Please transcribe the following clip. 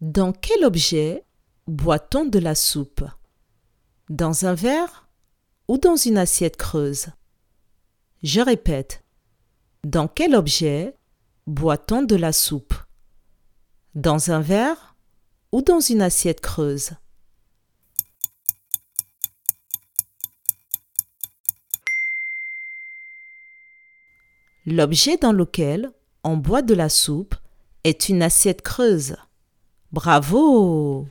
Dans quel objet boit-on de la soupe? Dans un verre ou dans une assiette creuse? Je répète. Dans quel objet boit-on de la soupe? Dans un verre ou dans une assiette creuse? L'objet dans lequel on boit de la soupe est une assiette creuse. Bravo